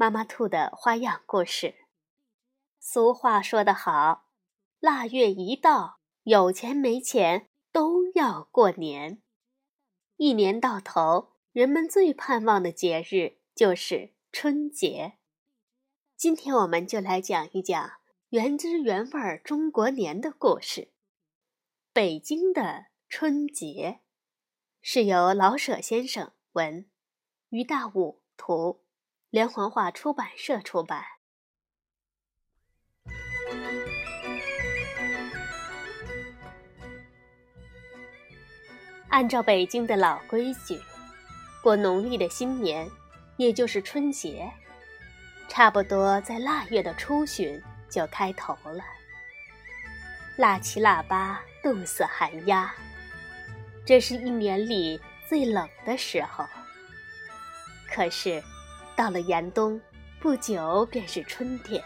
妈妈兔的花样故事。俗话说得好，腊月一到，有钱没钱都要过年。一年到头，人们最盼望的节日就是春节。今天我们就来讲一讲原汁原味中国年的故事。北京的春节，是由老舍先生文，于大武图。连环画出版社出版。按照北京的老规矩，过农历的新年，也就是春节，差不多在腊月的初旬就开头了。腊七腊八，冻死寒鸦，这是一年里最冷的时候。可是。到了严冬，不久便是春天，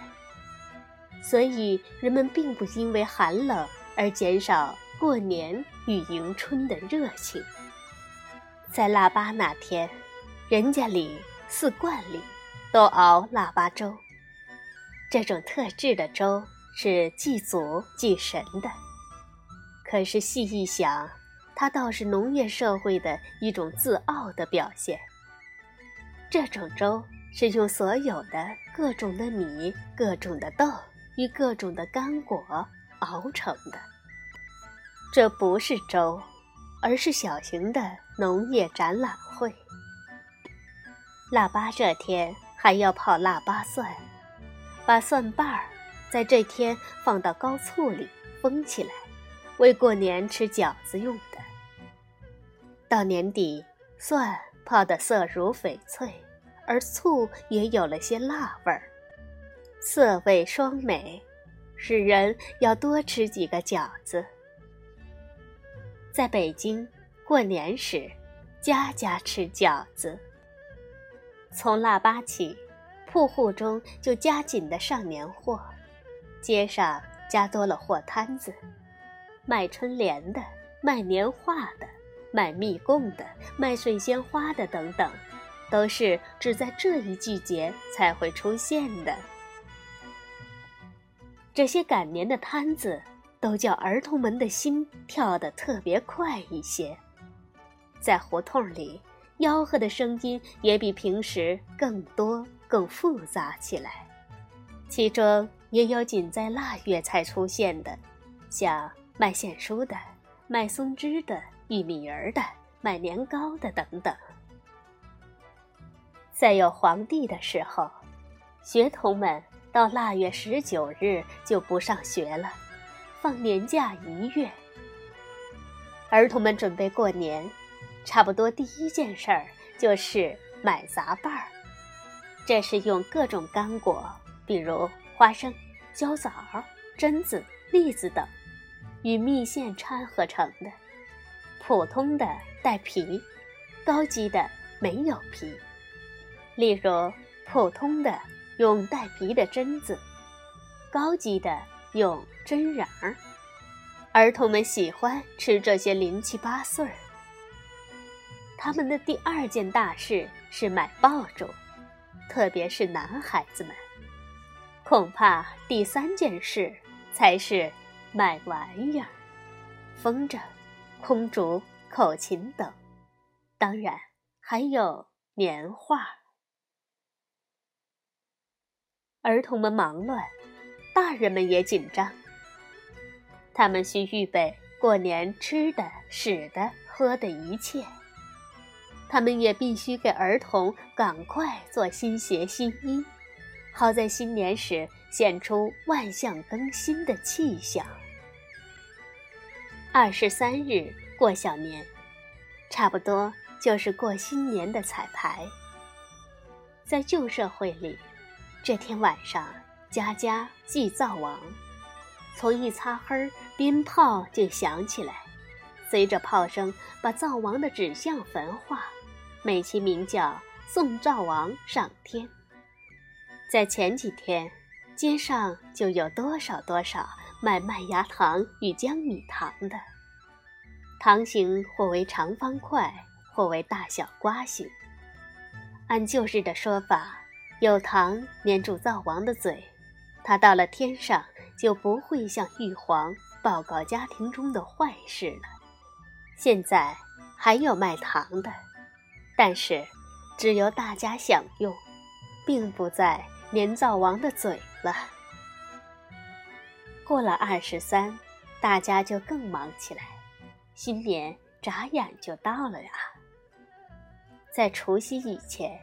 所以人们并不因为寒冷而减少过年与迎春的热情。在腊八那天，人家里四罐里都熬腊八粥，这种特制的粥是祭祖祭神的。可是细一想，它倒是农业社会的一种自傲的表现。这种粥是用所有的各种的米、各种的豆与各种的干果熬成的。这不是粥，而是小型的农业展览会。腊八这天还要泡腊八蒜，把蒜瓣儿在这天放到高醋里封起来，为过年吃饺子用的。到年底，蒜泡得色如翡翠。而醋也有了些辣味儿，色味双美，使人要多吃几个饺子。在北京过年时，家家吃饺子。从腊八起，铺户中就加紧的上年货，街上加多了货摊子，卖春联的，卖年画的，卖蜜供的，卖水仙花的等等。都是只在这一季节才会出现的。这些赶年的摊子都叫儿童们的心跳得特别快一些，在胡同里吆喝的声音也比平时更多、更复杂起来。其中也有仅在腊月才出现的，像卖线书的、卖松枝的、玉米儿的、卖年糕的等等。在有皇帝的时候，学童们到腊月十九日就不上学了，放年假一月。儿童们准备过年，差不多第一件事儿就是买杂拌儿。这是用各种干果，比如花生、焦枣、榛子、栗子等，与蜜饯掺合成的。普通的带皮，高级的没有皮。例如，普通的用带皮的榛子，高级的用榛瓤儿。儿童们喜欢吃这些零七八碎儿。他们的第二件大事是买爆竹，特别是男孩子们。恐怕第三件事才是买玩意儿，风筝、空竹、口琴等，当然还有年画。儿童们忙乱，大人们也紧张。他们需预备过年吃的、使的、喝的一切。他们也必须给儿童赶快做新鞋、新衣，好在新年时显出万象更新的气象。二十三日过小年，差不多就是过新年的彩排。在旧社会里。这天晚上，家家祭灶王，从一擦黑儿，鞭炮就响起来，随着炮声，把灶王的纸像焚化，美其名叫送灶王上天。在前几天，街上就有多少多少卖麦芽糖与江米糖的，糖形或为长方块，或为大小瓜形。按旧日的说法，有糖粘住灶王的嘴，他到了天上就不会向玉皇报告家庭中的坏事了。现在还有卖糖的，但是只由大家享用，并不在。粘灶王的嘴了。过了二十三，大家就更忙起来。新年眨眼就到了呀。在除夕以前，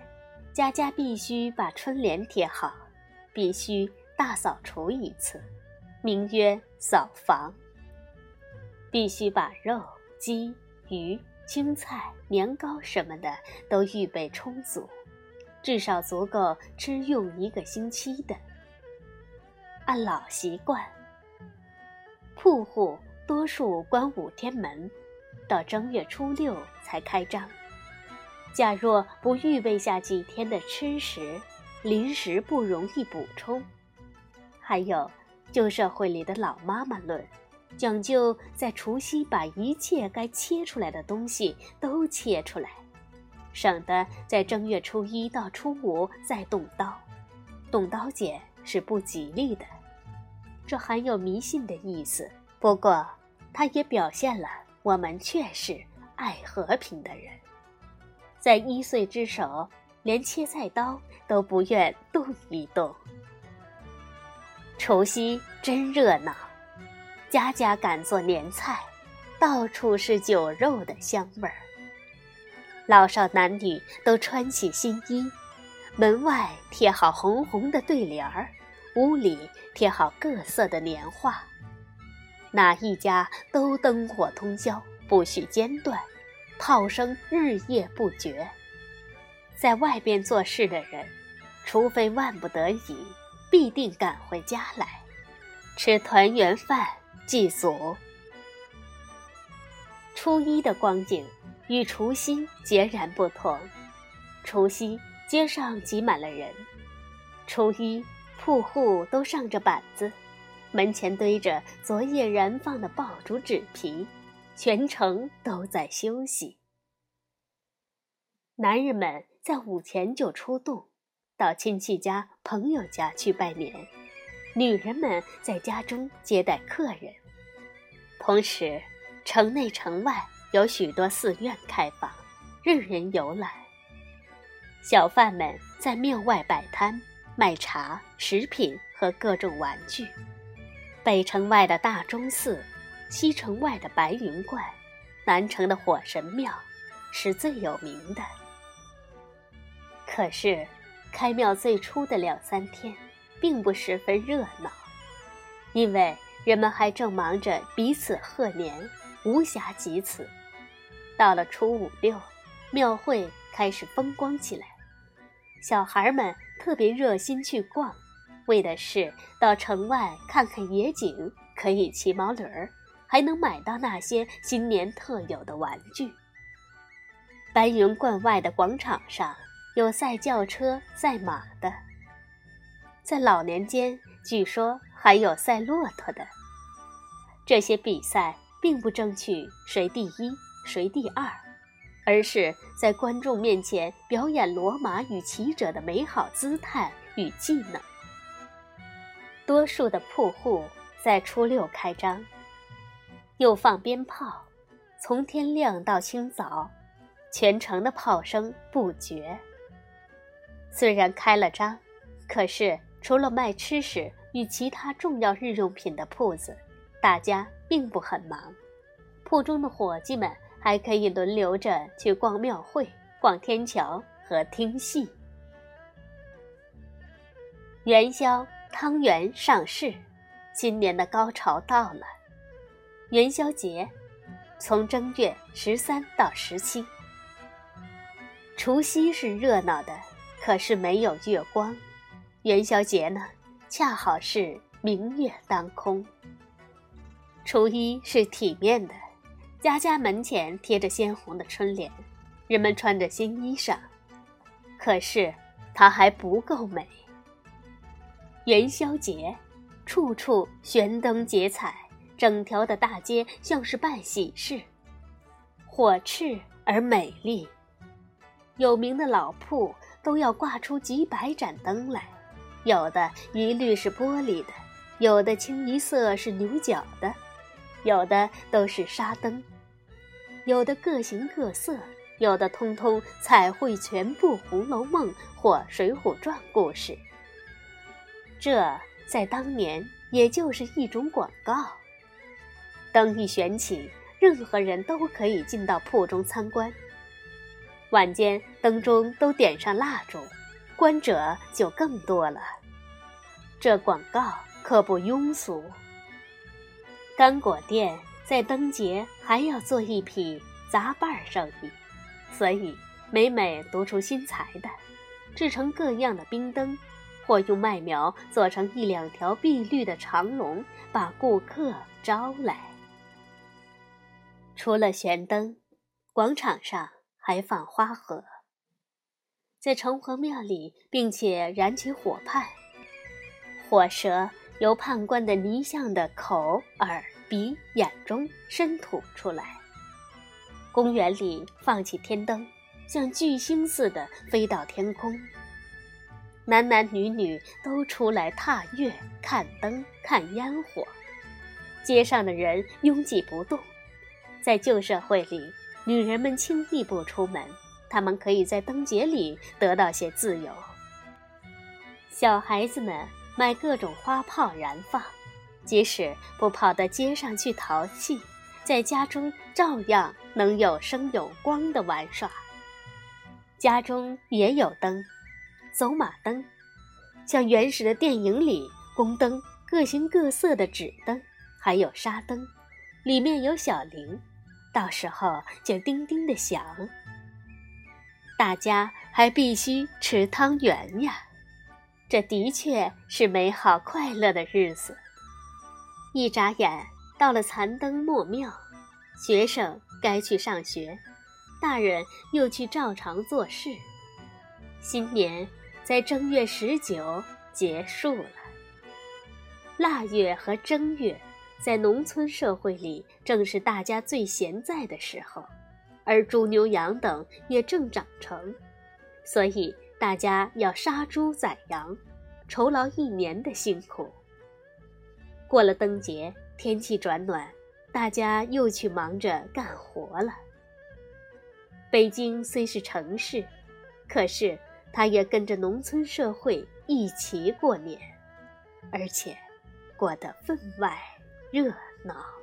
家家必须把春联贴好，必须大扫除一次，名曰扫房。必须把肉、鸡、鱼、青菜、年糕什么的都预备充足。至少足够吃用一个星期的。按老习惯，铺户多数关五天门，到正月初六才开张。假若不预备下几天的吃食，临时不容易补充。还有旧社会里的老妈妈论，讲究在除夕把一切该切出来的东西都切出来。省得在正月初一到初五再动刀，动刀剪是不吉利的。这含有迷信的意思，不过它也表现了我们确是爱和平的人。在一岁之手，连切菜刀都不愿动一动。除夕真热闹，家家赶做年菜，到处是酒肉的香味儿。老少男女都穿起新衣，门外贴好红红的对联儿，屋里贴好各色的年画，哪一家都灯火通宵，不许间断，炮声日夜不绝。在外边做事的人，除非万不得已，必定赶回家来，吃团圆饭祭祖。初一的光景。与除夕截然不同。除夕街上挤满了人，初一铺户都上着板子，门前堆着昨夜燃放的爆竹纸皮，全城都在休息。男人们在午前就出动，到亲戚家、朋友家去拜年；女人们在家中接待客人。同时，城内城外。有许多寺院开放，任人游览。小贩们在庙外摆摊，卖茶、食品和各种玩具。北城外的大钟寺，西城外的白云观，南城的火神庙，是最有名的。可是，开庙最初的两三天，并不十分热闹，因为人们还正忙着彼此贺年，无暇及此。到了初五六，庙会开始风光起来。小孩们特别热心去逛，为的是到城外看看野景，可以骑毛驴儿，还能买到那些新年特有的玩具。白云观外的广场上有赛轿车、赛马的，在老年间据说还有赛骆驼的。这些比赛并不争取谁第一。谁第二，而是在观众面前表演骡马与骑者的美好姿态与技能。多数的铺户在初六开张，又放鞭炮，从天亮到清早，全城的炮声不绝。虽然开了张，可是除了卖吃食与其他重要日用品的铺子，大家并不很忙，铺中的伙计们。还可以轮流着去逛庙会、逛天桥和听戏。元宵汤圆上市，今年的高潮到了。元宵节从正月十三到十七。除夕是热闹的，可是没有月光，元宵节呢，恰好是明月当空。初一是体面的，家家门前贴着鲜红的春联，人们穿着新衣裳。可是它还不够美。元宵节，处处悬灯结彩，整条的大街像是办喜事，火炽而美丽。有名的老铺都要挂出几百盏灯来，有的一律是玻璃的，有的清一色是牛角的。有的都是沙灯，有的各形各色，有的通通彩绘全部《红楼梦》或《水浒传》故事。这在当年也就是一种广告。灯一悬起，任何人都可以进到铺中参观。晚间灯中都点上蜡烛，观者就更多了。这广告可不庸俗。干果店在灯节还要做一匹杂瓣生意，所以每每独出心裁的，制成各样的冰灯，或用麦苗做成一两条碧绿的长龙，把顾客招来。除了悬灯，广场上还放花盒，在城隍庙里，并且燃起火畔，火蛇。由判官的泥像的口、耳、鼻、眼中伸吐出来。公园里放起天灯，像巨星似的飞到天空。男男女女都出来踏月、看灯、看烟火。街上的人拥挤不动。在旧社会里，女人们轻易不出门，她们可以在灯节里得到些自由。小孩子们。买各种花炮燃放，即使不跑到街上去淘气，在家中照样能有声有光的玩耍。家中也有灯，走马灯，像原始的电影里宫灯，各形各色的纸灯，还有沙灯，里面有小铃，到时候就叮叮的响。大家还必须吃汤圆呀。这的确是美好快乐的日子。一眨眼，到了残灯末庙，学生该去上学，大人又去照常做事。新年在正月十九结束了。腊月和正月，在农村社会里正是大家最闲在的时候，而猪牛羊等也正长成，所以。大家要杀猪宰羊，酬劳一年的辛苦。过了灯节，天气转暖，大家又去忙着干活了。北京虽是城市，可是他也跟着农村社会一起过年，而且过得分外热闹。